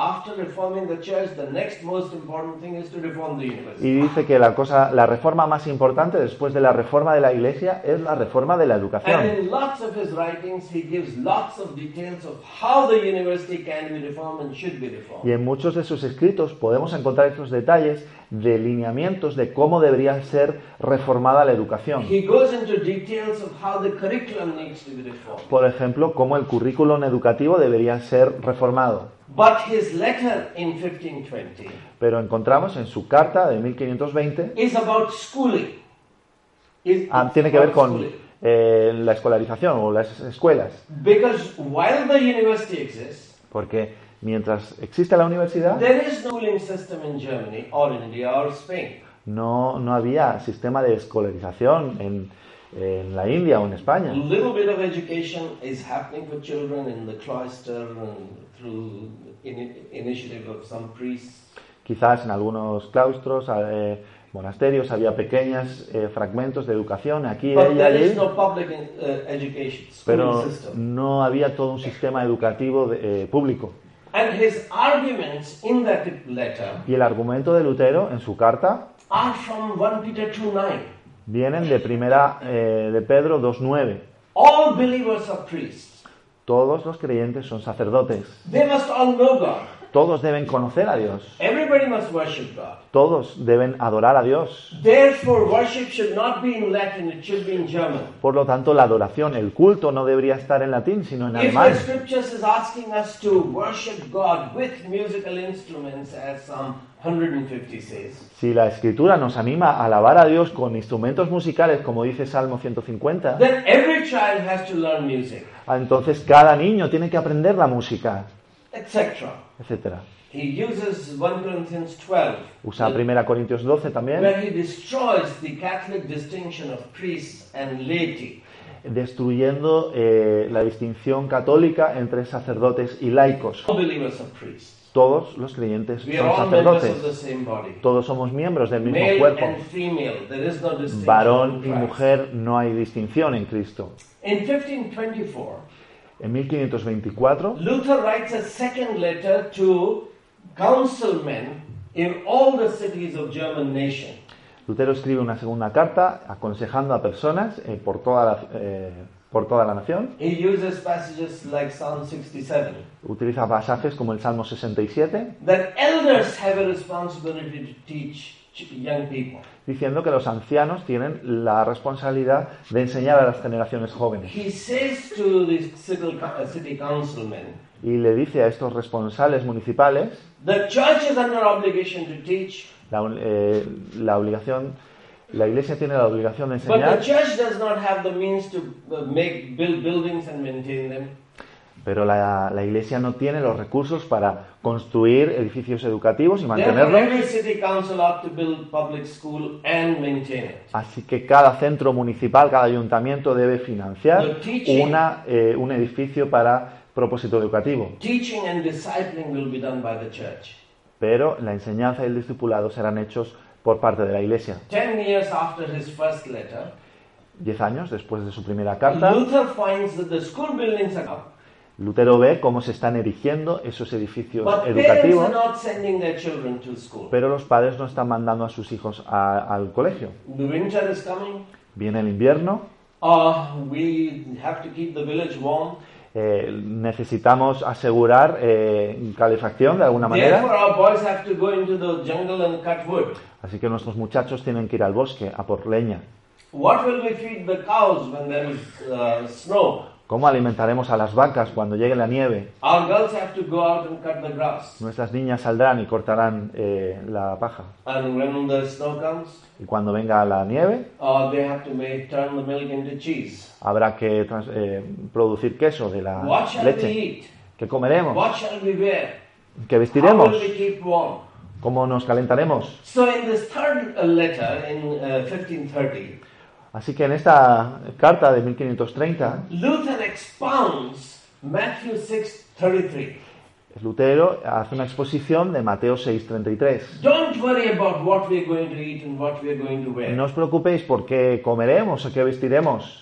Y dice que la cosa, la reforma más importante después de la reforma de la iglesia es la reforma de la And educación. in lots of his writings, he gives lots of details of how the university can be reformed and should be reformed. Y en muchos de sus escritos podemos encontrar estos detalles de lineamientos de cómo debería ser reformada la educación. He goes into details of how the curriculum needs to be reformed. Por ejemplo, cómo el currículum educativo debería ser reformado. But his letter in 1520 Pero encontramos en su carta de 1520, is about schooling. Is- ah, tiene que ver con eh, la escolarización o las escuelas. Because while the university exists, Porque mientras existe la universidad, there is no schooling system in Germany or India or Spain. no, había sistema de escolarización en, en la India o en A España. little bit of education is happening for children in the cloister and through in, initiative of some priests. Quizás en algunos claustros, eh, monasterios, había pequeños eh, fragmentos de educación aquí But y allí, no public uh, education pero no había todo un sistema educativo de- eh, público. And his arguments in that letter Y el argumento de Lutero en su carta are from 1 Peter 2.9. vienen de primera eh, de Pedro 2.9. All believers are priests. Todos los creyentes son sacerdotes. They must all know God. Todos deben conocer a Dios. Everybody must worship God. Todos deben adorar a Dios. Therefore, worship should not be in Latin, it should be in German. Por lo tanto, la adoración, el culto no debería estar en latín, sino en If alemán. the scriptures is asking us to worship God with musical instruments, as Psalm 150 says, Si la escritura nos anima a alabar a Dios con instrumentos musicales, como dice Salmo 150, then every child has to learn music, entonces cada niño tiene que aprender la música, etc. etc. He uses 1 Corinthians 12, Usa 1 Corintios 12 también, where he destroys the Catholic distinction of priests and laity. destruyendo eh, la distinción católica entre sacerdotes y laicos. All believers are priests. Todos los creyentes We are son all members of the sacerdotes. same body. Todos somos miembros del mismo Male cuerpo. and female, there is no distinction. Varón y Christ. mujer no hay distinción en Cristo. In 1524, En 1524, Luther writes a second letter to councilmen in all the cities of German nation. Lutero escribe una segunda carta aconsejando a personas eh, por, toda la, eh, por toda la nación. He uses passages like Psalm 67 Utiliza pasajes como el Salmo 67, that elders have a responsibility to teach. Diciendo que los ancianos tienen la responsabilidad de enseñar a las generaciones jóvenes. He says to the city, uh, Y le dice a estos responsables municipales la, eh, la obligación, la iglesia tiene la obligación de enseñar, pero la, la iglesia no tiene los recursos para construir edificios educativos y mantenerlos. Así que cada centro municipal, cada ayuntamiento debe financiar una, eh, un edificio para propósito educativo. Pero la enseñanza y el discipulado serán hechos por parte de la iglesia. Diez años después de su primera carta, Luther finds that the school buildings are Lutero ve cómo se están erigiendo esos edificios but educativos, pero los padres no están mandando a sus hijos a- al colegio. The winter is coming. Viene el invierno, Uh, we have to keep the village warm. eh, necesitamos asegurar eh, calefacción de alguna manera, así que nuestros muchachos tienen que ir al bosque a por leña. What will we feed the cows when there is uh, snow? ¿Cómo alimentaremos a las vacas cuando llegue la nieve? Our girls have to go out and cut the grass. Nuestras niñas saldrán y cortarán eh, la paja. And when the snow comes, Y cuando venga la nieve, uh, they have to make turn the milk into cheese. habrá que trans- eh, producir queso de la What shall we leche. eat? ¿Qué comeremos? What shall we wear? ¿Qué How vestiremos? will we keep warm? ¿Cómo nos calentaremos? So in this third uh, letter in uh, 1530, Así que en esta carta de 1530, Luther expounds Matthew 6:33. Lutero hace una exposición de Mateo 6:33. Don't worry about what we're going to eat and what we're going to wear. No os preocupéis por qué comeremos o qué vestiremos.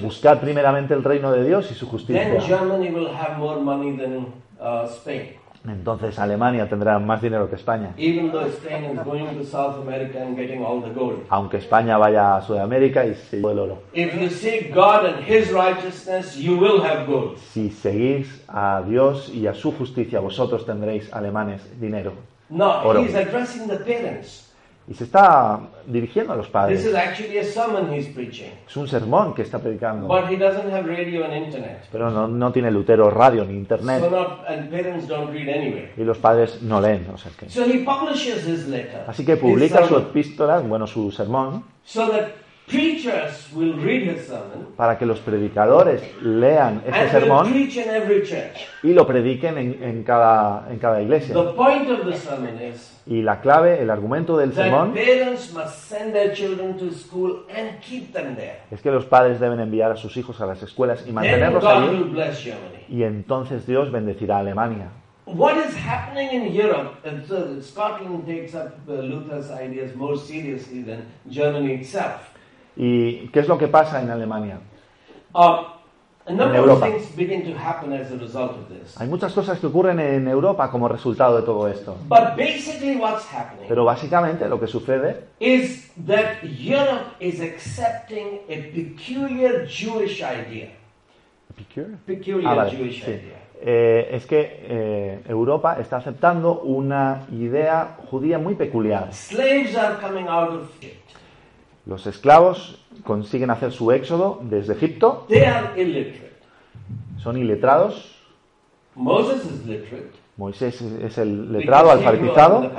Buscad primeramente el reino de Dios y su Then justicia. Germany will have more money than uh, Spain. Entonces Alemania tendrá más dinero que España. Even though Spain is going to South America and getting all the gold. Aunque España vaya a Sudamérica y se lleve el oro. If you seek God and His righteousness, you will have gold. Si seguís a Dios y a su justicia, vosotros tendréis alemanes dinero. Now, Oro. he's addressing the parents. Y se está dirigiendo a los This padres. is actually a sermon he's preaching. Es un sermón que está predicando. But he doesn't have radio and internet. Pero no, no tiene Lutero radio ni So internet. not, and parents don't read anyway. Y los padres no leen. o sea que- So he publishes his letter. Así que his publica su epístola, bueno, su sermón, so that para que los predicadores lean este sermón y lo prediquen en, en cada, en cada iglesia. The point of the sermon is Y la clave, el argumento del sermón parents must send their children to school and keep them there. es que los padres deben enviar a sus hijos a las escuelas y mantenerlos allí y entonces Dios bendecirá a Alemania. What is happening in Europe, and so Scotland takes up uh, Luther's ideas more seriously than Germany itself. ¿Y qué es lo que pasa en Alemania? Uh, number of Europa. Hay muchas cosas que ocurren en Europa como resultado de todo esto. But basically, what's happening Pero básicamente lo que sucede is that Europe is accepting a peculiar Jewish idea. Peculiar Ah. Eh, es que eh, Europa está aceptando una idea judía muy peculiar. Slaves are coming out of. Los esclavos consiguen hacer su éxodo desde Egipto, They are illiterate. son iletrados. Moses is literate. Moisés es el letrado, alfabetizado.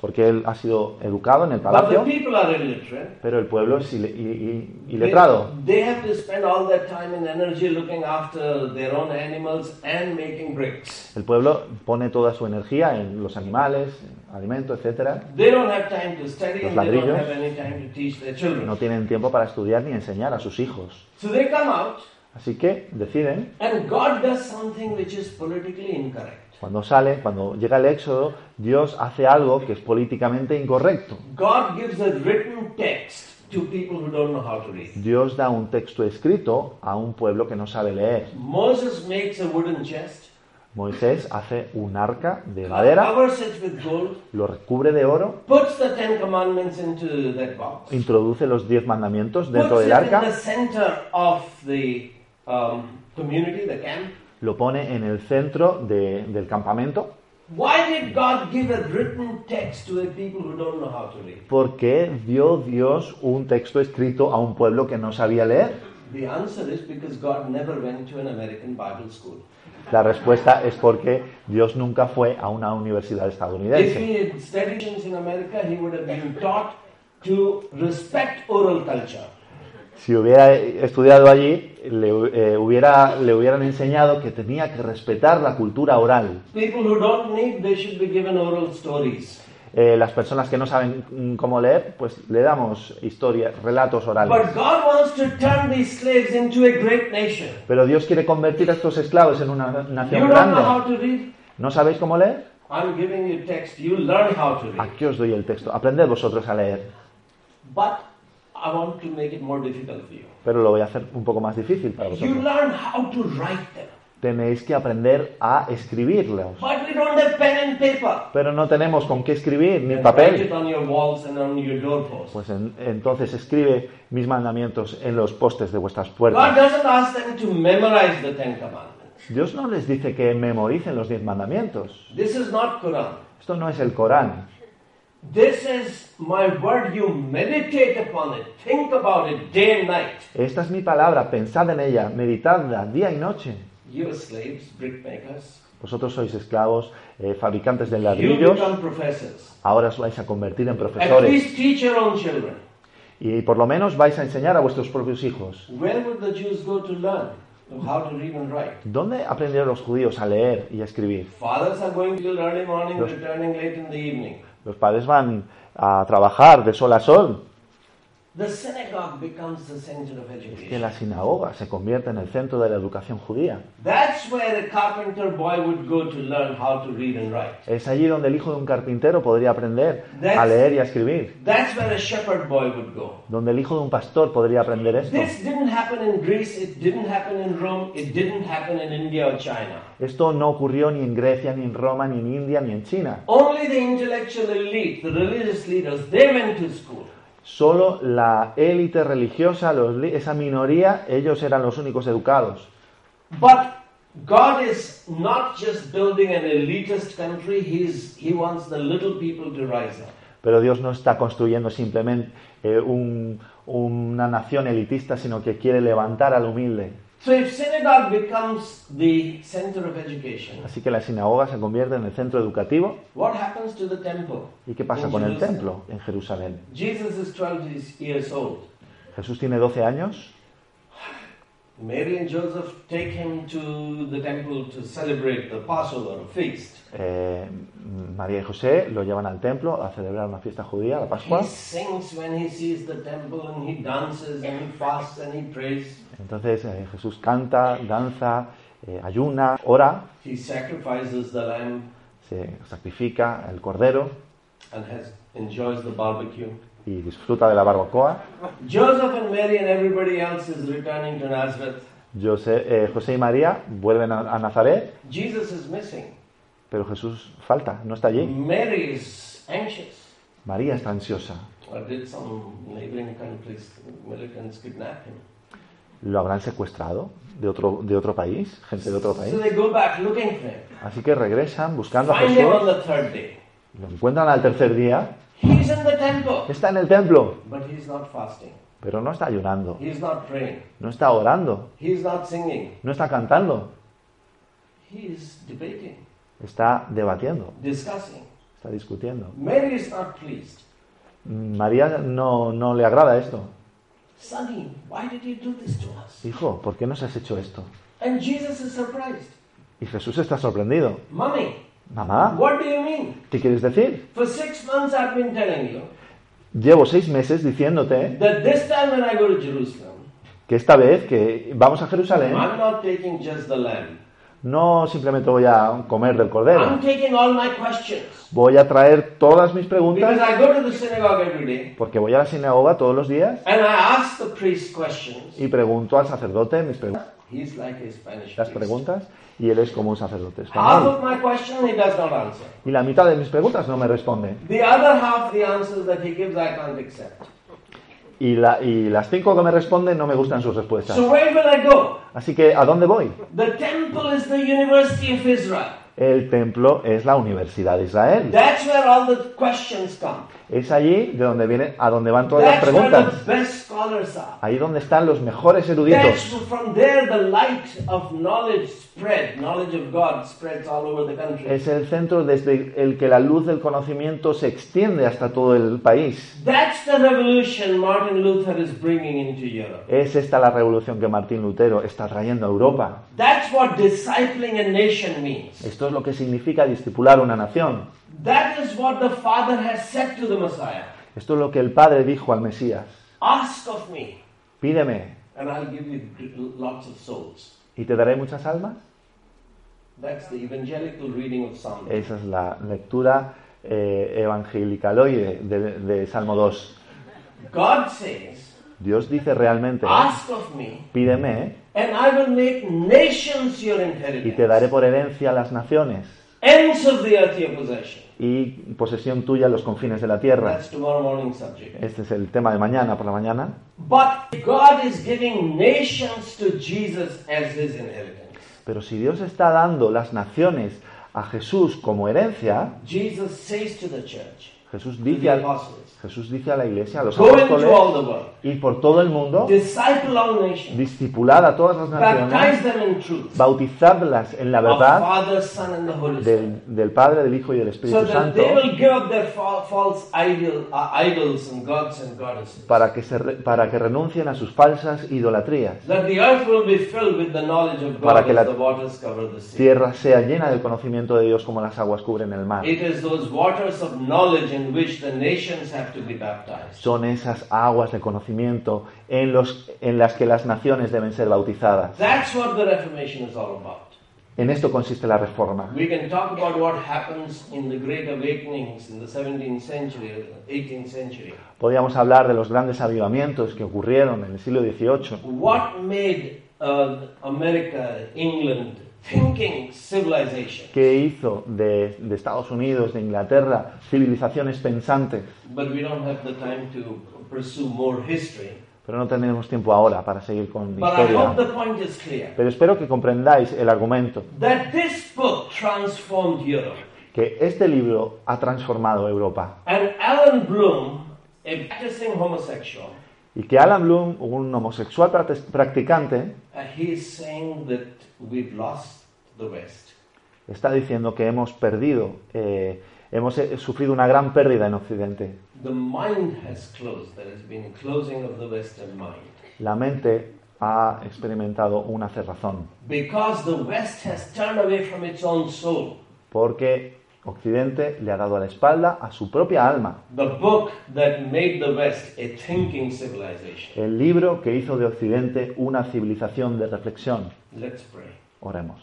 Porque él ha sido educado en el palacio, pero el pueblo es iletrado. They, they have to spend all their time and energy looking after their own animals and making bricks. El pueblo pone toda su energía en los animales, en alimentos, etcétera. They don't have time to study Los and they don't ladrillos. have any time to teach their children. No tienen tiempo para estudiar ni enseñar a sus hijos. Así que deciden, and God does something which is politically incorrect. cuando sale, cuando llega el éxodo, Dios hace algo que es políticamente incorrecto. God gives a written text to people who don't know how to read. Dios da un texto escrito a un pueblo que no sabe leer. Moses makes a wooden chest, Moisés hace un arca de madera, lo recubre de oro, puts the Ten Commandments into that box, introduce los diez mandamientos dentro del arca, um, community, the camp. lo pone en el centro de- del campamento. Why did God give a written text to the people who don't know how to read? ¿Por qué dio Dios un texto escrito a un pueblo que no sabía leer? The answer is because God never went to an American Bible school. La respuesta es porque Dios nunca fue a una universidad estadounidense. Si hubiera estudiado allí, le, eh, hubiera, le hubieran enseñado que tenía que respetar la cultura oral. Eh, las personas que no saben mm, cómo leer, pues le damos historias, relatos orales. Pero Dios quiere convertir a estos esclavos en una nación grande. ¿No sabéis cómo leer? Aquí os doy el texto. Aprended vosotros a leer. But I want to make it more difficult for you. Pero lo voy a hacer un poco más difícil para You vosotros. learn how to write them. Tenéis que aprender a escribirlos. But we don't have pen and paper. Pero no tenemos con qué escribir, ni And write papel. it on your walls and on your doorposts. Pues en- entonces escribe mis mandamientos en los postes de vuestras God puertas. doesn't ask them to memorize the Ten Commandments. Dios no les dice que memoricen los diez mandamientos. This is not Quran. Esto no es el Corán. Esta es mi palabra, pensad en ella, meditadla día y noche. You are slaves, brickmakers. Vosotros sois esclavos, eh, fabricantes de You ladrillos, become professors. ahora os vais a convertir en profesores y por lo menos vais a enseñar a vuestros propios hijos. Where would the Jews go to learn how to read and write? ¿Dónde aprendieron los judíos a leer y a escribir? Los- Los padres van a trabajar de sol a sol, The synagogue becomes the center of que education. la sinagoga se convierte en el centro de la educación judía. That's where a carpenter boy would go to learn how to read and write. Es allí donde el hijo de un carpintero podría aprender a That's- leer y a escribir, That's where a boy would go. donde el hijo de un pastor podría aprender esto. This didn't happen in Greece, it didn't happen in Rome, it didn't happen in India or China. Esto no ocurrió ni en Grecia, ni en Roma, ni en India, ni en China. Only the intellectual elite, the religious leaders, they went to school. Solo la élite religiosa, los esa minoría, ellos eran los únicos educados. But God is not just building an elitist country, He's, He wants the little people to rise up. Pero Dios no está construyendo simplemente eh, un- una nación elitista, sino que quiere levantar al humilde. So if synagogue becomes the center of education, Así que la sinagoga se convierte en el centro educativo. what happens to the temple? ¿Y qué pasa in con el Jerusalem? templo en Jerusalén? Jesus is 12 years old. Jesús tiene 12 años. Mary and Joseph take him to the temple to celebrate the Passover feast. Eh, María y José lo llevan al templo a celebrar una fiesta judía, la Pascua. Entonces eh, Jesús canta, danza, eh, ayuna, ora, He sacrifices the lamb se sacrifica el cordero and has, enjoys the barbecue. y disfruta de la barbacoa. Joseph and Mary and everybody else is returning to Nazareth. José, eh, José y María vuelven a, a Nazaret, Jesus is missing. Pero Jesús falta, no está allí. Mary is anxious. María está ansiosa. ¿Lo habrán secuestrado de otro, de otro país? ¿Gente de otro país? Así que regresan buscando a Jesús. Lo encuentran al tercer día. Está en el templo, pero no está ayunando. No está orando. No está cantando. Está debatiendo. discussing. Está discutiendo. Mary is not pleased. María no, no le agrada esto. Sonny, why did you do this to us? Hijo, ¿por qué nos has hecho esto? And Jesus is surprised. Y Jesús está sorprendido. Mommy, Mamá, what do you mean? ¿qué quieres decir? For six months I've been telling you Llevo seis meses diciéndote that this time when I go to Jerusalem, que esta vez que vamos a Jerusalén I'm not taking just the lamb. No simplemente voy a comer del I'm cordero, taking all my questions. voy a traer todas mis preguntas Because I go to the synagogue every day porque voy a la sinagoga todos los días and I ask the priest questions. y pregunto al sacerdote mis pregu- He's like a Spanish las preguntas y él es como un sacerdote español. Y la mitad de mis preguntas no me responde. Y, la- y las cinco que me responden no me gustan sus respuestas. So where will I go? Así que, ¿a dónde voy? The temple is the University of Israel. El templo es la Universidad de Israel. That's where all the questions come. Es allí de donde a donde van todas las That's where preguntas. the best scholars are. Ahí donde están los mejores That's eruditos. from there the light of knowledge spread, knowledge of God spreads all over the country. Es el centro desde el que la luz del conocimiento se extiende hasta todo el país. That's the revolution Martin Luther is bringing into Europe. Es esta la revolución que Martín Lutero está trayendo a Europa. That's what discipling a nation means. Esto es lo que significa discipular una nación. That is what the Father has said to the Messiah. Esto es lo que el Padre dijo al Mesías. Ask of me, Pídeme y te daré muchas almas. That's the evangelical reading of Psalm. Esa es la lectura eh, evangelicaloide de, de Salmo 2. God says, Dios dice realmente, Ask of me, pídeme and I will make nations your y te inheritance, daré por herencia las naciones ends of the earth your possession. y posesión tuya los confines de la tierra. That's tomorrow morning subject. Este es el tema de mañana por la mañana. But God is giving nations to Jesus as his inheritance. Pero si Dios está dando las naciones a Jesús como herencia, Jesus says to the church, Jesús dice, apostles, Jesús dice a la iglesia, a los apóstoles, ir por todo el mundo, discipulad a todas las naciones, bautizadlas en la verdad del, del Padre, del Hijo y del Espíritu Santo, para que, se para que renuncien a sus falsas idolatrías. Para que la. Tierra sea llena del conocimiento de Dios como las aguas cubren el mar. In which the nations have to be baptized. Son esas aguas de conocimiento en, los, en las que las naciones deben ser bautizadas. That's what the Reformation is all about. En esto consiste la reforma. We can talk about what happens in the Great Awakenings in the 17th century, 18th century. Podríamos hablar de los grandes avivamientos que ocurrieron en el siglo XVIII. What made uh, America, England, ¿Qué hizo de, de Estados Unidos, de Inglaterra, civilizaciones pensantes? But we don't have the time to pursue more history. Pero no tenemos tiempo ahora para seguir con But I hope historia. the point is clear. Pero espero que comprendáis el argumento, That this book transformed Europe. que este libro ha transformado Europa And Alan Bloom, a practicing homosexual, y que Alan Bloom, un homosexual practi- practicante, we've lost the West. está diciendo que hemos perdido, eh, hemos eh, sufrido una gran pérdida en Occidente. The mind has closed. There has been a closing of the Western mind. La mente ha experimentado una cerrazón, Because the West has turned away from its own soul. porque Occidente le ha dado a la espalda a su propia alma. The book that made the West a thinking civilization. El libro que hizo de Occidente una civilización de reflexión. Let's pray. Oremos.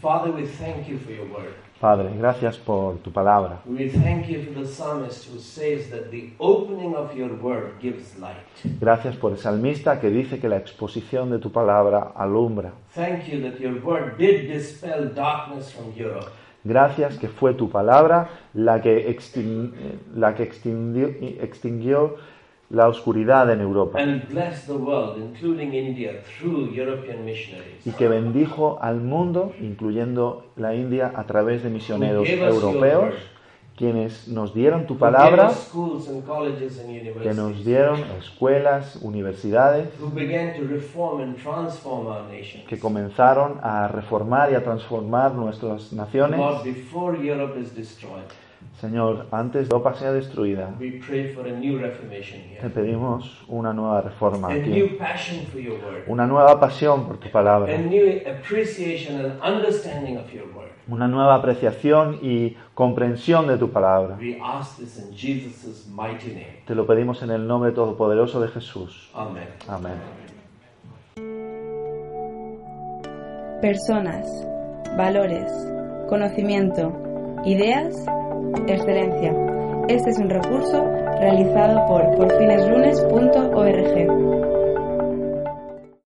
Father, we thank you for your word. Padre, gracias por tu palabra. We thank you for the psalmist who says that the opening of your word gives light. Gracias por el salmista que dice que la exposición de tu palabra alumbra. Thank you that your word did dispel darkness from Europe. Gracias que fue tu palabra la que, extin- eh, la que extinguió, extinguió la oscuridad en Europa and bless the world, including India, through European missionaries. y que bendijo al mundo, incluyendo la India, a través de misioneros europeos, quienes nos dieron tu palabra, que nos dieron escuelas, universidades, que comenzaron a reformar y a transformar nuestras naciones. Señor, antes de Europa sea destruida, te pedimos una nueva reforma aquí, una nueva pasión por tu palabra, una nueva apreciación y comprensión de tu palabra. Te lo pedimos en el nombre todopoderoso de Jesús. Amen. Amén. Personas, valores, conocimiento, ideas, excelencia. Este es un recurso realizado por porfineslunes.org.